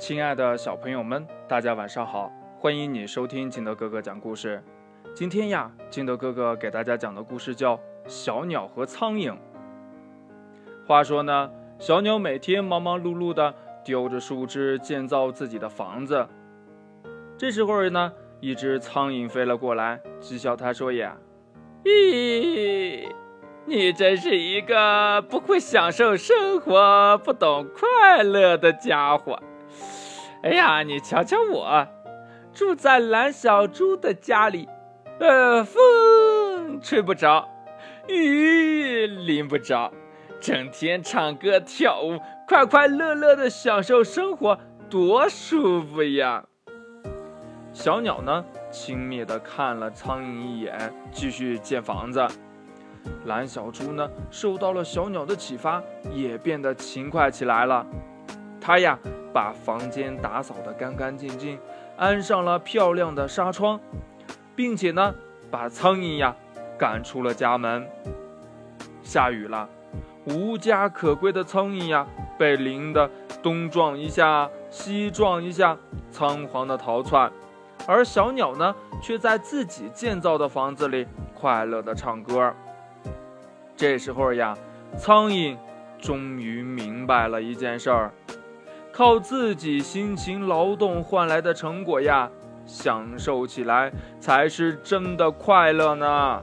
亲爱的小朋友们，大家晚上好！欢迎你收听金德哥哥讲故事。今天呀，金德哥哥给大家讲的故事叫《小鸟和苍蝇》。话说呢，小鸟每天忙忙碌碌的叼着树枝建造自己的房子。这时候呢，一只苍蝇飞了过来，讥笑他说：“呀，咦，你真是一个不会享受生活、不懂快乐的家伙。”哎呀，你瞧瞧我，住在蓝小猪的家里，呃，风吹不着，雨淋不着，整天唱歌跳舞，快快乐乐的享受生活，多舒服呀！小鸟呢，轻蔑的看了苍蝇一眼，继续建房子。蓝小猪呢，受到了小鸟的启发，也变得勤快起来了。他呀。把房间打扫得干干净净，安上了漂亮的纱窗，并且呢，把苍蝇呀赶出了家门。下雨了，无家可归的苍蝇呀，被淋得东撞一下，西撞一下，仓皇的逃窜。而小鸟呢，却在自己建造的房子里快乐的唱歌。这时候呀，苍蝇终于明白了一件事儿。靠自己辛勤劳动换来的成果呀，享受起来才是真的快乐呢。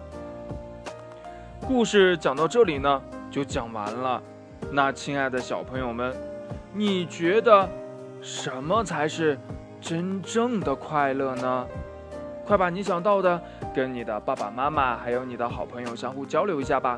故事讲到这里呢，就讲完了。那亲爱的小朋友们，你觉得什么才是真正的快乐呢？快把你想到的跟你的爸爸妈妈还有你的好朋友相互交流一下吧。